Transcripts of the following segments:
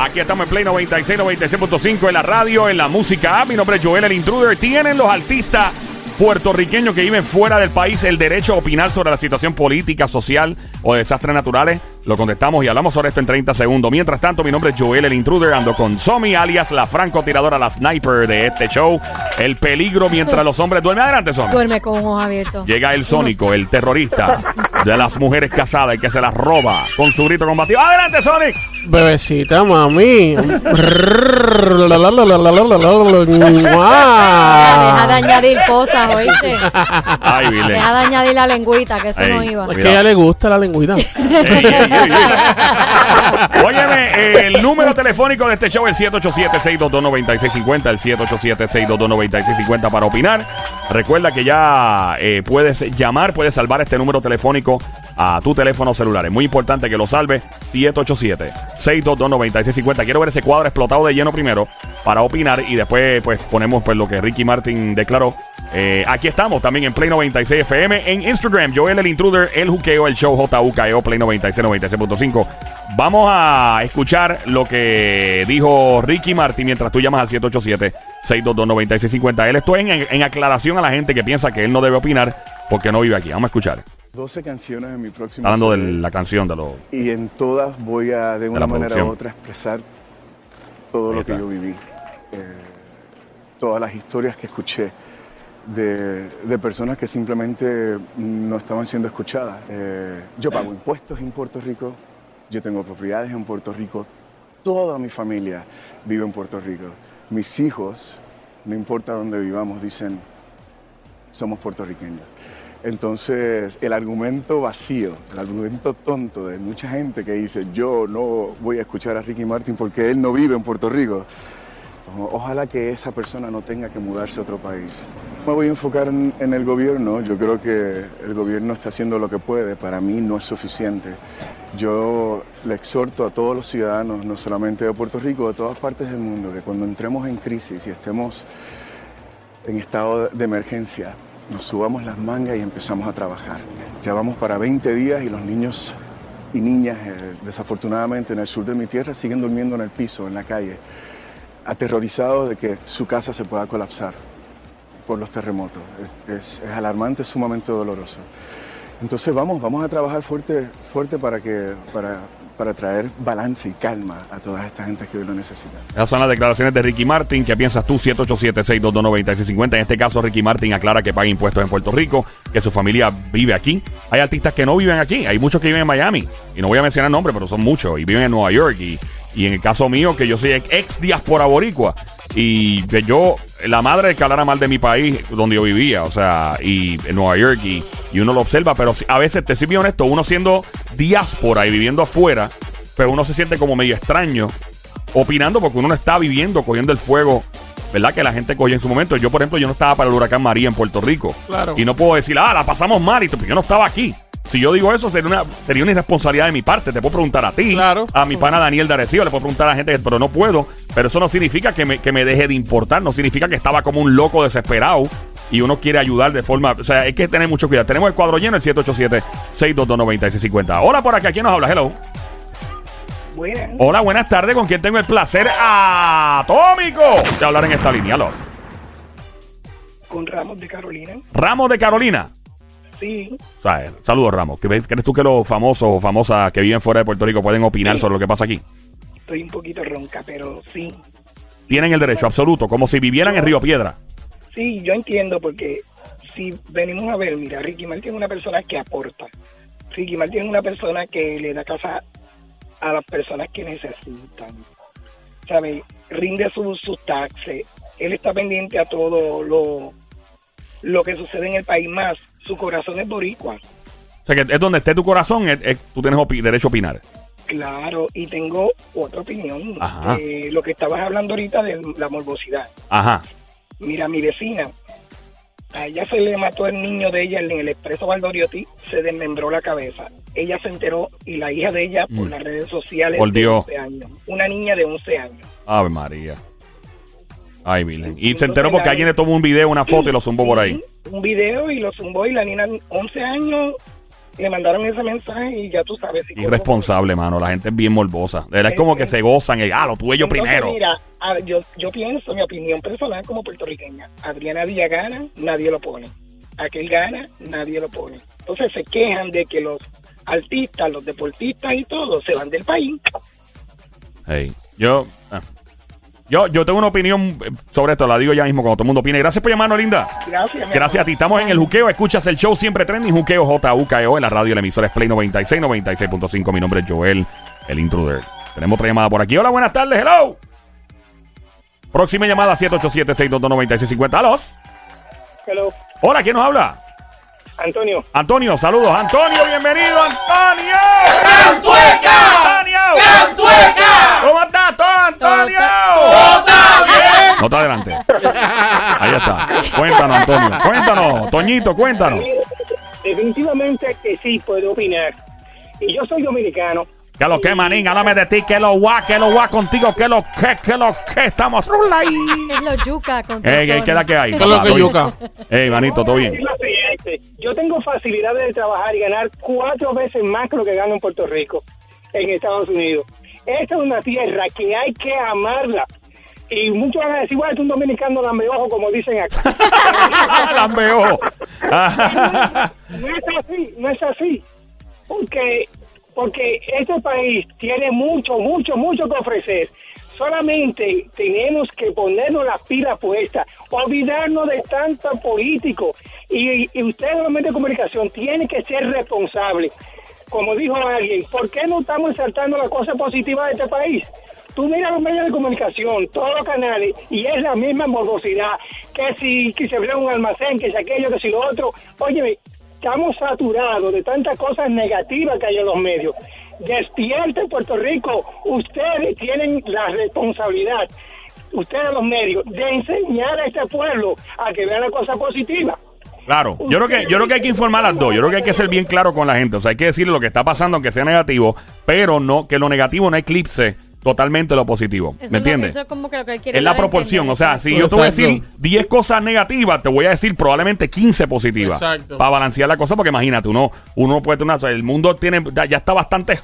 Aquí estamos en Play 96, 96.5 en la radio, en la música. Mi nombre es Joel el Intruder. Tienen los artistas puertorriqueños que viven fuera del país el derecho a opinar sobre la situación política, social o desastres naturales. Lo contestamos y hablamos sobre esto en 30 segundos. Mientras tanto, mi nombre es Joel el Intruder. Ando con Somi, alias la francotiradora, la sniper de este show. El peligro mientras los hombres duermen. Adelante, Somi. Duerme con ojos abiertos. Llega el Sónico, el terrorista de las mujeres casadas y que se las roba con su grito combativo. ¡Adelante, Sonic! Bebecita, mami. Deja de añadir cosas, ¿oíste? Ay, Vile. Deja de añadir la lengüita, que eso Ey. no iba. Es que a ella le gusta la lengüita. Óyeme, el número telefónico de este show es el 787-622-9650, el 787-622-9650 para opinar. Recuerda que ya eh, puedes llamar, puedes salvar este número telefónico a tu teléfono celular. Es muy importante que lo salve 787-622-9650. Quiero ver ese cuadro explotado de lleno primero para opinar y después pues ponemos pues lo que Ricky Martin declaró. Eh, aquí estamos también en Play 96 FM, en Instagram, Joel el Intruder, el Juqueo, el show JUKEO, Play 96, 96.5. Vamos a escuchar lo que dijo Ricky Martin mientras tú llamas al 787-622-9650. Él esto es en, en aclaración a la gente que piensa que él no debe opinar porque no vive aquí. Vamos a escuchar. 12 canciones en mi próximo Hablando de la canción de los... y en todas voy a de una la manera u otra expresar todo lo que yo viví, Eh, todas las historias que escuché de, de personas que simplemente no estaban siendo escuchadas. Eh, yo pago impuestos en Puerto Rico, yo tengo propiedades en Puerto Rico, toda mi familia vive en Puerto Rico. Mis hijos, no importa dónde vivamos, dicen somos puertorriqueños. Entonces, el argumento vacío, el argumento tonto de mucha gente que dice, yo no voy a escuchar a Ricky Martin porque él no vive en Puerto Rico. Ojalá que esa persona no tenga que mudarse a otro país. Me voy a enfocar en, en el gobierno. Yo creo que el gobierno está haciendo lo que puede. Para mí no es suficiente. Yo le exhorto a todos los ciudadanos, no solamente de Puerto Rico, de todas partes del mundo, que cuando entremos en crisis y estemos en estado de emergencia, nos subamos las mangas y empezamos a trabajar. Ya vamos para 20 días y los niños y niñas, eh, desafortunadamente, en el sur de mi tierra, siguen durmiendo en el piso, en la calle, aterrorizados de que su casa se pueda colapsar por los terremotos. Es, es- es alarmante, sumamente doloroso. Entonces vamos, vamos a trabajar fuerte, fuerte para, que, para, para traer balance y calma a toda esta gente que hoy lo necesita. Esas son las declaraciones de Ricky Martin. ¿Qué piensas tú? 787-622-9650. En este caso, Ricky Martin aclara que paga impuestos en Puerto Rico, que su familia vive aquí. Hay artistas que no viven aquí. Hay muchos que viven en Miami. Y no voy a mencionar nombres, pero son muchos. Y viven en Nueva York. Y, y en el caso mío, que yo soy ex, diáspora boricua. Y que yo, la madre que hablara mal de mi país, donde yo vivía, o sea, y en Nueva York, y, y uno lo observa, pero a veces, te soy bien honesto, uno siendo diáspora y viviendo afuera, pero uno se siente como medio extraño opinando porque uno no está viviendo, cogiendo el fuego, ¿verdad? Que la gente cogió en su momento. Yo, por ejemplo, yo no estaba para el huracán María en Puerto Rico. Claro. Y no puedo decir, ah, la pasamos mal y yo no estaba aquí. Si yo digo eso, sería una, sería una irresponsabilidad de mi parte. Te puedo preguntar a ti, Claro. a mi pana Daniel de Arecibo, le puedo preguntar a la gente, pero no puedo. Pero eso no significa que me, que me deje de importar, no significa que estaba como un loco desesperado y uno quiere ayudar de forma. O sea, hay que tener mucho cuidado. Tenemos el cuadro lleno, el 787-622-9650. Hola, por acá, ¿quién nos habla? Hello. Buenas. Hola, buenas tardes. ¿Con quién tengo el placer atómico de hablar en esta línea? Los Con Ramos de Carolina. Ramos de Carolina. Sí, O sea, saludos, Ramos. ¿Crees tú que los famosos o famosas que viven fuera de Puerto Rico pueden opinar Sí. sobre lo que pasa aquí? estoy un poquito ronca, pero sí. Tienen el derecho absoluto, como si vivieran en Río Piedra. Sí, yo entiendo porque si venimos a ver, mira, Ricky Martin es una persona que aporta. Ricky Martin es una persona que le da casa a las personas que necesitan. ¿Sabe? Rinde sus sus taxes. Él está pendiente a todo lo, lo que sucede en el país más. Su corazón es boricua. O sea, que es donde esté tu corazón, es- es- tú tienes derecho a opinar. Claro, y tengo otra opinión. Ajá. Eh, lo que estabas hablando ahorita de la morbosidad. Ajá. Mira, mi vecina, a ella se le mató el niño de ella en el expreso Valdoriotti, se desmembró la cabeza. Ella se enteró y la hija de ella por Mm. las redes sociales Por de Dios. 11 años. Una niña de 11 años. Ave María. Ay, Virgen. Y se enteró porque alguien le tomó un video, una foto y lo zumbó por ahí. Un video y lo zumbó y la niña 11 años le mandaron ese mensaje y ya tú sabes. si- Irresponsable, mano. La gente es bien morbosa. De verdad es como que se gozan. y, ah, lo tuve yo Entonces, primero. Mira, a- yo, yo pienso, mi opinión personal como puertorriqueña, Adriana Díaz gana, nadie lo pone. Aquel gana, nadie lo pone. Entonces se quejan de que los artistas, los deportistas y todo se van del país. Hey, yo, ah. Yo, yo tengo una opinión sobre esto. La digo ya mismo cuando todo el mundo opine. Gracias por llamarnos, linda. Gracias. Gracias a ti. Estamos en el juqueo. Escuchas el show siempre trending. Juqueo J-U-K-E-O en la radio. La emisora es Play 96, 96.5. Mi nombre es Joel, el intruder. Tenemos otra llamada por aquí. Hola, buenas tardes. Hello. Próxima llamada 787-622-9650. ¿Alos? Hello, Hola, ¿quién nos habla? Antonio. Antonio, saludos. Antonio, bienvenido, Antonio. ¡Cantueca! ¡Antonio! ¡Cantueca! ¿Cómo estás, Antonio? No te adelante. Ahí está. Cuéntanos, Antonio. Cuéntanos, Toñito, cuéntanos. Definitivamente que sí puedo opinar. Y yo soy dominicano. Que lo que, manín, háblame de ti, que lo guá, que lo guá contigo, que lo que, que lo que, estamos. Es los yuca con Ey, ¿qué queda que hay? ¿Qué es lo que yuca? Ey, manito, ¿todo bien? Es lo siguiente, Yo tengo facilidades de trabajar y ganar cuatro veces más que lo que gano en Puerto Rico, en Estados Unidos. Esta es una tierra que hay que amarla. Y muchos van a decir, bueno, es un dominicano lambeojo, como dicen acá. Lambeo. No es así, no es así. Porque, porque este país tiene mucho, mucho, mucho que ofrecer. Solamente tenemos que ponernos la pila puesta, olvidarnos de tanto político. Y, y ustedes, los medios de comunicación, tienen que ser responsables. Como dijo alguien, ¿por qué no estamos exaltando la cosa positiva de este país? Tú miras los medios de comunicación, todos los canales, y es la misma morbosidad. Que si que se abrió un almacén, que si aquello, que si lo otro. Óyeme, estamos saturados de tantas cosas negativas que hay en los medios. Despierte Puerto Rico, ustedes tienen la responsabilidad, ustedes los medios, de enseñar a este pueblo a que vean la cosa positiva. Claro, yo creo que yo creo que hay que informar las dos. Yo creo que hay que ser bien claro con la gente. O sea, hay que decirle lo que está pasando, aunque sea negativo, pero no que lo negativo no eclipse totalmente lo positivo. Eso ¿Me es lo- entiendes? Eso es como que lo que él quiere Es la dar a proporción. entender. O sea, si yo te voy a decir Exacto. 10 cosas negativas, te voy a decir probablemente 15 positivas. Exacto. Para balancear la cosa, porque imagínate, uno, uno puede tener. o sea, el mundo tiene ya, ya está bastante.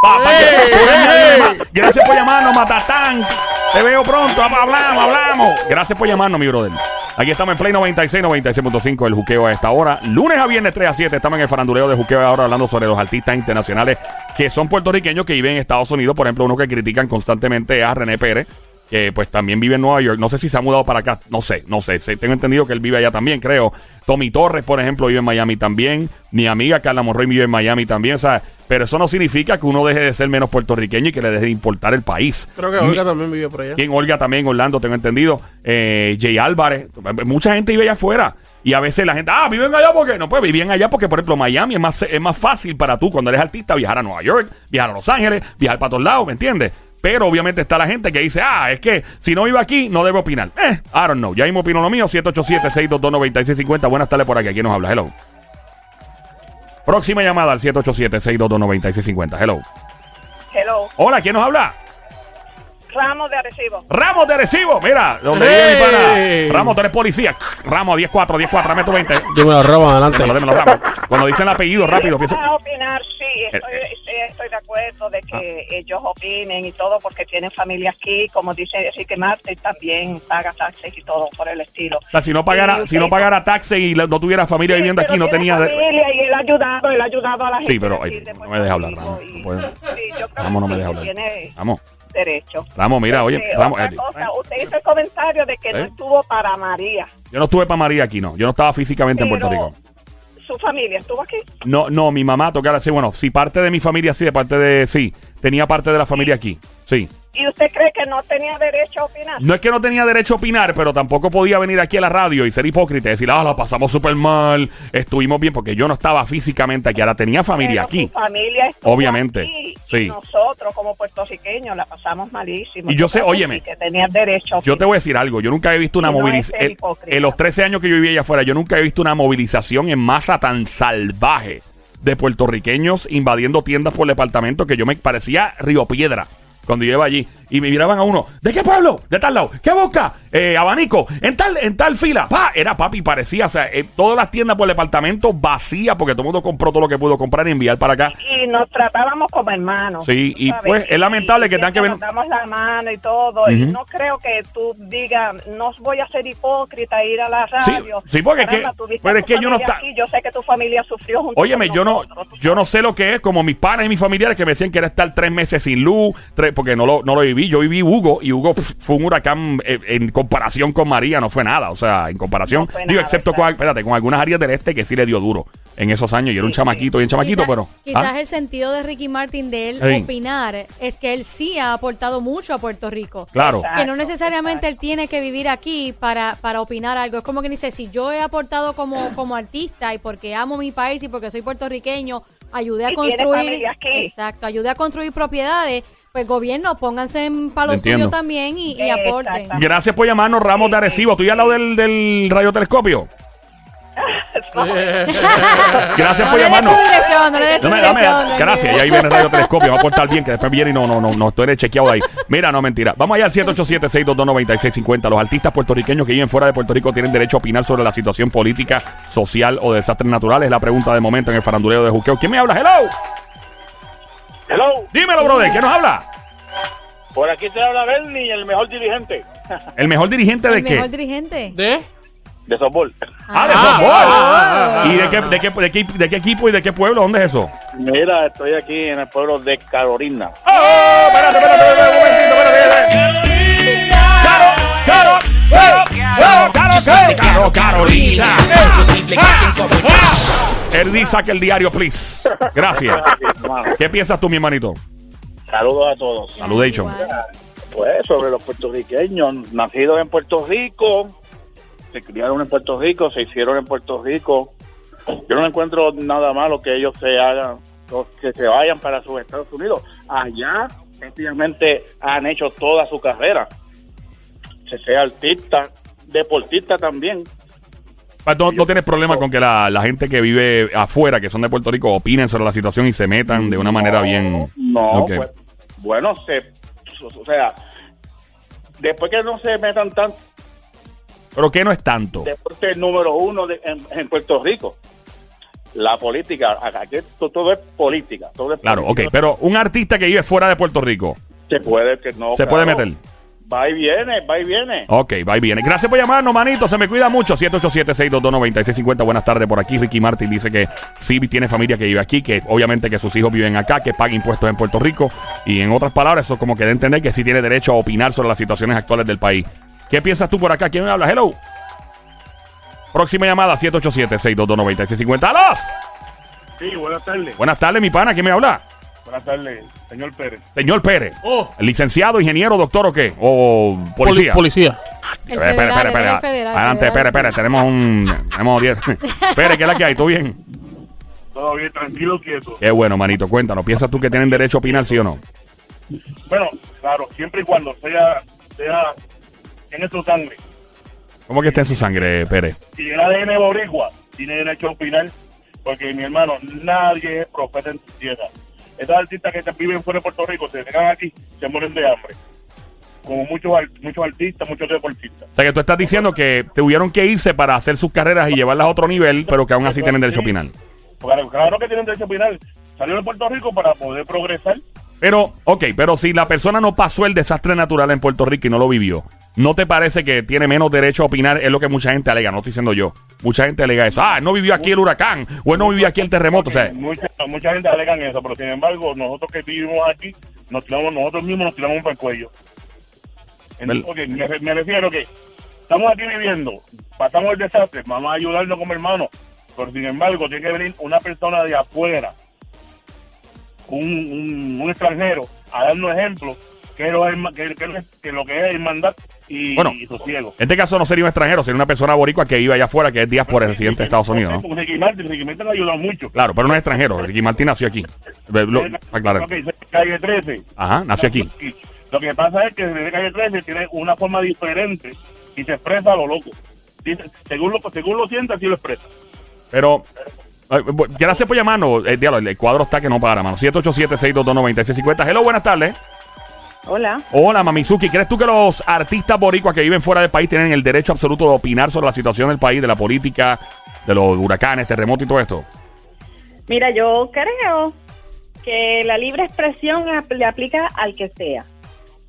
Pa, pa, ¡Ey! por añadirle ¡Ey! más. Gracias por llamarnos, Matatán. Te veo pronto. Hablamos, hablamos. Gracias por llamarnos, mi brother. Aquí estamos en Play 96, 96.5, el juqueo a esta hora. Lunes a viernes 3 a 7 estamos en el faranduleo de juqueo ahora hablando sobre los artistas internacionales que son puertorriqueños que viven en Estados Unidos. Por ejemplo, uno que critican constantemente a René Pérez, que pues también vive en Nueva York. No sé si se ha mudado para acá, no sé, no sé. Tengo entendido que él vive allá también, creo. Tommy Torres, por ejemplo, vive en Miami también. Mi amiga Carla Monroy vive en Miami también. O sea, pero eso no significa que uno deje de ser menos puertorriqueño y que le deje de importar el país. Creo que Olga también vivió por allá. Quien Olga también, Orlando, tengo entendido. Eh, Jay Álvarez. Mucha gente vive allá afuera. Y a veces la gente, ah, viven allá porque no, pues viven allá porque, por ejemplo, Miami es más, es más fácil para tú cuando eres artista viajar a Nueva York, viajar a Los Ángeles, viajar para todos lados, ¿me entiendes? Pero obviamente está la gente que dice, ah, es que si no vivo aquí, no debo opinar. Eh, I don't know. Ya mismo opino lo mío. 787-622-9650. Buenas tardes por aquí. ¿Quién nos habla? Hello. Próxima llamada al 787-622-9650. Hello. Hello, Hola, ¿quién nos habla? Ramos de Arecibo. Ramos de Recibo. Mira, donde ¡Hey! vive mi pana. Ramos, tú eres policía. Ramos, 10-4, 10-4, dame tu 20. Yo me lo robo adelante. Dímelo, dímelo, Ramos. Cuando dicen el apellido rápido, pienso- a opinar, sí, estoy, Eh, sí, estoy de acuerdo de que Ah. ellos opinen y todo porque tienen familia aquí, como dice Enrique Marte, también paga taxes y todo por el estilo. O sea, si no pagara, Y si no pagara taxi y no tuviera familia Sí, viviendo aquí, no tenía. de- familia y él ha ayudado, él ha ayudado a la gente. Sí, pero, ay, no me deja hablar, Ramos, no puede. sí, yo creo Ramos no que me deja hablar. Tiene Ramos, derecho. Ramos, mira, oye, Este, Ramos, otra eh, cosa, usted hizo el comentario de que no ¿Eh? estuvo para María. yo no estuve para María aquí, no. Yo no estaba físicamente en Puerto Rico. su familia estuvo aquí. No, no, mi mamá tocara sí, bueno, sí, parte de mi familia sí, de parte de, sí, tenía parte de la familia aquí, sí. ¿Y usted cree que no tenía derecho a opinar? No es que no tenía derecho a opinar, pero tampoco podía venir aquí a la radio y ser hipócrita y decir, ah, la pasamos súper mal, estuvimos bien, porque yo no estaba físicamente aquí, ahora tenía familia Pero aquí. Su familia Obviamente, aquí, sí. Y nosotros, como puertorriqueños, la pasamos malísimo. Y yo sé, óyeme, Que tenías derecho a Yo te voy a decir algo, yo nunca he visto una no movilización. En los 13 años que yo viví allá afuera, yo nunca he visto una movilización en masa tan salvaje de puertorriqueños invadiendo tiendas por departamento que yo me parecía Río Piedra. cuando yo iba allí. Y me miraban a uno, ¿de qué pueblo? ¿De tal lado? ¿Qué busca? Eh, abanico, en tal, en tal fila. Pa, era papi, parecía, o sea, eh, todas las tiendas por el departamento vacías porque todo el mundo compró todo lo que pudo comprar y enviar para acá. Y nos tratábamos como hermanos. Sí, y ¿sabes? pues, es lamentable que tengan que ven- Nos damos la mano y todo. Y Ujú. no creo que tú digas, no voy a ser hipócrita, ir a la radio. sí, porque es que- Caramba, tuviste pero es que yo no está- aquí, Yo sé que tu familia sufrió junto Óyeme, con yo no, nosotros, yo no sé lo que es, como mis panas y mis familiares que me decían que era estar tres meses sin luz, tres- porque no lo, no lo viví. Yo viví Hugo y Hugo fue un huracán eh, en comparación con María, no fue nada. O sea, en comparación, No digo, nada, excepto con, espérate, con algunas áreas del este que sí le dio duro en esos años. Y era un Sí, chamaquito, bien chamaquito, Quizá- pero. Quizás ¿ah? el sentido de Ricky Martin de él Sí. opinar es que él sí ha aportado mucho a Puerto Rico. Claro. Exacto. Que no necesariamente él tiene que vivir aquí para, para opinar algo. Es como que dice, si yo he aportado como, como artista y porque amo mi país y porque soy puertorriqueño, ayudé a construir... Exacto, ayudé a construir propiedades, pues gobierno, pónganse en palo Entiendo. suyo también y, aporten. Gracias por llamarnos, Ramos de Arecibo. ¿Tú ya al lado del, del radiotelescopio? Gracias No por llamarnos. no le des tu Dame, dame, dirección. gracias. Y ahí viene el radiotelescopio. Va a portar bien, que después viene y no, no, no, no estoy chequeado ahí. Mira, no, mentira. Vamos allá al 787-622-9650. Los artistas puertorriqueños que viven fuera de Puerto Rico tienen derecho a opinar sobre la situación política, social o desastres naturales. Es la pregunta de momento en el faranduleo de Juqueo. ¿Quién me habla? Hello. Hello, Dímelo, brother. ¿Quién nos habla? por aquí te habla Bernie, el mejor dirigente ¿El mejor dirigente de El qué? mejor dirigente. ¿De? De softball. Ah, de Ah, fútbol. ah, ¿Y de qué, de, qué, de, qué, de qué equipo y de qué pueblo? ¿Dónde es eso? Mira, estoy aquí en el pueblo de Carolina. ¡Oh! Espérate, espérate, espérate, un momentito, espérate, espérate. Caro, caro, caro, caro, caro, caro, Carolina. Erdi, saque el diario, please. Gracias. ¿Qué piensas tú, mi hermanito? Saludos a todos. Saludation. Pues sobre los puertorriqueños, nacidos en Puerto Rico, se criaron en Puerto Rico, se hicieron en Puerto Rico. Yo no encuentro nada malo que ellos se hagan, que se vayan para sus Estados Unidos. Allá prácticamente han hecho toda su carrera. Se sea artista, deportista también. Pues No, no tienes problema con que la, la gente que vive afuera, que son de Puerto Rico, opinen sobre la situación y se metan de una manera bien. No, pues, bueno, se, o sea, después que no se metan tan Pero que no es tanto. deporte número uno de- en, en Puerto Rico. La política, acá aquí to- todo es política. Todo es Claro, ok. política. Pero un artista que vive fuera de Puerto Rico, Se puede, que no. se claro. puede meter. Va y viene, va y viene. Ok, va y viene. Gracias por llamarnos, manito. Se me cuida mucho. 787-622-9650. Buenas tardes por aquí. Ricky Martin dice que sí tiene familia que vive aquí, que obviamente que sus hijos viven acá, que paga impuestos en Puerto Rico. Y en otras palabras, eso como que de entender que sí tiene derecho a opinar sobre las situaciones actuales del país. ¿Qué piensas tú por acá? ¿Quién me habla? Hello. Próxima llamada, 787-622-9650. ¡Alos! Sí, buenas tardes. Buenas tardes, mi pana. ¿Quién me habla? Buenas tardes, señor Pérez. Señor Pérez. Oh, ¿Licenciado, ingeniero, doctor o qué? ¿O poli- policía? policía. El Espera, espera, federal, espera, Adelante, espera, espera. Tenemos un. Tenemos 10. Espera, ¿qué es la que hay? ¿Todo bien? Todo bien, tranquilo, quieto. Qué bueno, manito. Cuéntanos. ¿Piensas tú que tienen derecho a opinar, sí o no? Bueno, claro, siempre y cuando sea, sea en su sangre. ¿Cómo que está en su sangre, Pérez? Si el ADN boricua, tiene derecho a opinar, porque mi hermano, nadie es profeta en su tierra. Estos artistas que viven fuera de Puerto Rico, se llegan aquí, se mueren de hambre. Como muchos, muchos artistas, muchos deportistas. O sea, que tú estás diciendo que tuvieron que irse para hacer sus carreras y llevarlas a otro nivel, pero que aún así tienen derecho a opinar. Claro, claro que tienen derecho a opinar. Salieron de Puerto Rico para poder progresar. Pero, ok, pero si la persona no pasó el desastre natural en Puerto Rico y no lo vivió, ¿no te parece que tiene menos derecho a opinar? Es lo que mucha gente alega, no estoy diciendo yo. Mucha gente alega eso. Ah, él no vivió aquí el huracán, o él no vivió aquí el terremoto. O sea, mucha, mucha gente alegan eso, pero sin embargo, nosotros que vivimos aquí, nos tiramos, nosotros mismos nos tiramos para el cuello. Vel- Ok, me, re- me refiero que estamos aquí viviendo, pasamos el desastre, vamos a ayudarnos como hermanos, pero sin embargo, tiene que venir una persona de afuera, un, un, un extranjero, a darnos ejemplo que, lo, que, que, que lo que es hermandad y, Bueno. y sosiego. en este caso no sería un extranjero, sería una persona boricua que vive allá afuera, que es diáspora residente de Estados Unidos, ¿no? Porque Ricky Martin, Ricky Martin ha ayudado mucho. Claro, pero no es extranjero. Ricky Martín nació aquí. Lo- aclarar. Ok, calle 13. Ajá, nació aquí. Lo que pasa es que desde calle 13 tiene una forma diferente y se expresa a lo loco. Dice, según lo, según lo siente, así lo expresa. Pero, gracias por llamarnos. Eh, diablo, el cuadro está que no para, mano. 787-622-9650. Hello, buenas tardes. Hola. Hola, Mamizuki. ¿Crees tú que los artistas boricuas que viven fuera del país tienen el derecho absoluto de opinar sobre la situación del país, de la política, de los huracanes, terremotos y todo esto? Mira, yo creo que la libre expresión le aplica al que sea.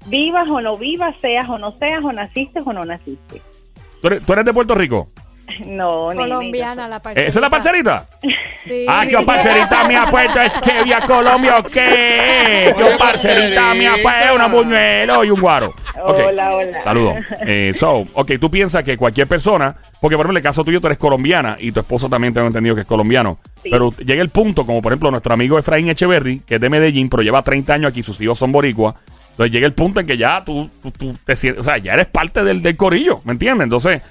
Vivas o no vivas, seas o no seas, o naciste o no naciste. ¿Tú eres, tú eres de Puerto Rico? No, ni- Colombiana, la parcerita. ¿Esa es la parcerita? Sí. Ah, que parcerita me ha puesto es que vía Colombia o qué. Que parcerita me ha puesto una buñuelo y un guaro. Hola, hola. Saludos. Eh, so, ok, tú piensas que cualquier persona, porque por ejemplo, en el caso tuyo tú eres colombiana y tu esposo también tengo entendido que es colombiano, Sí. pero llega el punto, como por ejemplo nuestro amigo Efraín Echeverry, que es de Medellín, pero lleva 30 años aquí, sus hijos son boricuas, entonces llega el punto en que ya tú, tú, tú te sientes, o sea, ya eres parte del, del corillo, ¿me entiendes? Entonces,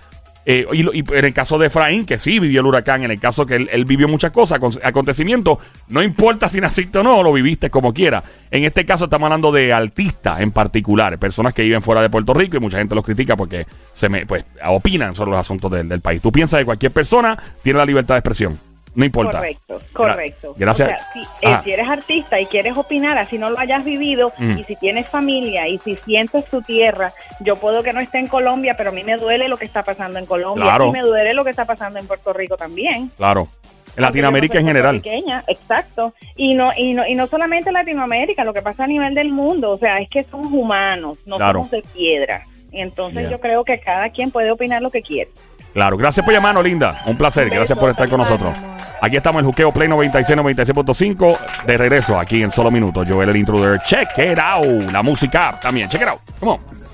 eh, y, y en el caso de Efraín, que sí vivió el huracán, en el caso que él, vivió muchas cosas, acon- acontecimientos, no importa si naciste o no, lo viviste como quiera. En este caso estamos hablando de artistas en particular, personas que viven fuera de Puerto Rico y mucha gente los critica porque se me, pues, opinan sobre los asuntos del, del país. Tú piensas que cualquier persona tiene la libertad de expresión, no importa. Correcto, correcto. gracias. O sea, si, eh, Ajá. si eres artista y quieres opinar, así no lo hayas vivido, Mm. y si tienes familia y si sientes tu tierra, yo puedo que no esté en Colombia, pero a mí me duele lo que está pasando en Colombia Claro. y me duele lo que está pasando en Puerto Rico también. Claro. En Latinoamérica en general. exacto. Y no, y no y no solamente Latinoamérica, lo que pasa a nivel del mundo, o sea, es que somos humanos, no Claro. somos de piedra. Entonces Yeah. yo creo que cada quien puede opinar lo que quiere. Claro, gracias por llamarnos, linda. Un placer. Gracias por estar con nosotros. Aquí estamos en el Juqueo Play 96, 96.5. De regreso aquí en solo minutos. Joel el intruder. Check it out. La música también. Check it out. Come on.